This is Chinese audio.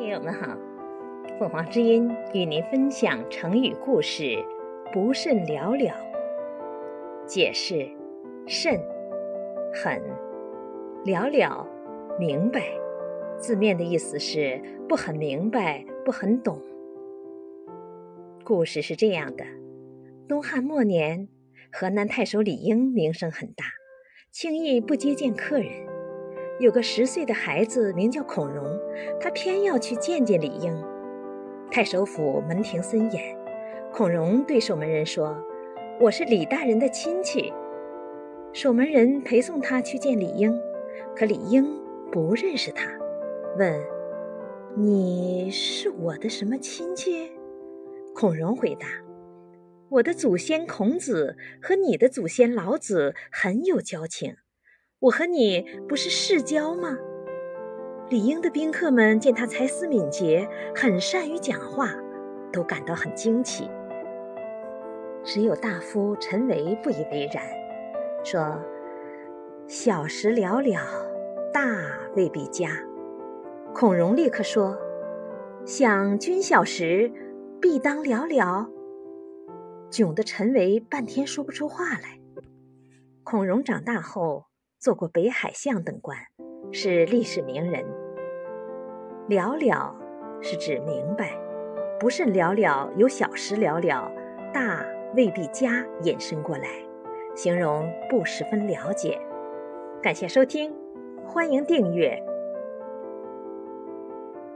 听友们好，凤凰之音与您分享成语故事“不甚了了”。解释：甚，很，了了，明白。字面的意思是不很明白，不很懂。故事是这样的：东汉末年，河南太守李应名声很大，轻易不接见客人。有个十岁的孩子名叫孔融，他偏要去见见李应。太守府门庭森严，孔融对守门人说：“我是李大人的亲戚。”守门人陪送他去见李应，可李应不认识他，问：“你是我的什么亲戚？”孔融回答：“我的祖先孔子和你的祖先老子很有交情。”我和你不是世交吗？李应的宾客们见他才思敏捷，很善于讲话，都感到很惊奇。只有大夫陈维不以为然，说：“小时了了，大未必佳。”孔融立刻说：“想君小时，必当了了。”窘得陈维半天说不出话来。孔融长大后。做过北海相等官，是历史名人。了了是指明白，不甚了了有小时了了，大未必佳引申过来，形容不十分了解。感谢收听，欢迎订阅。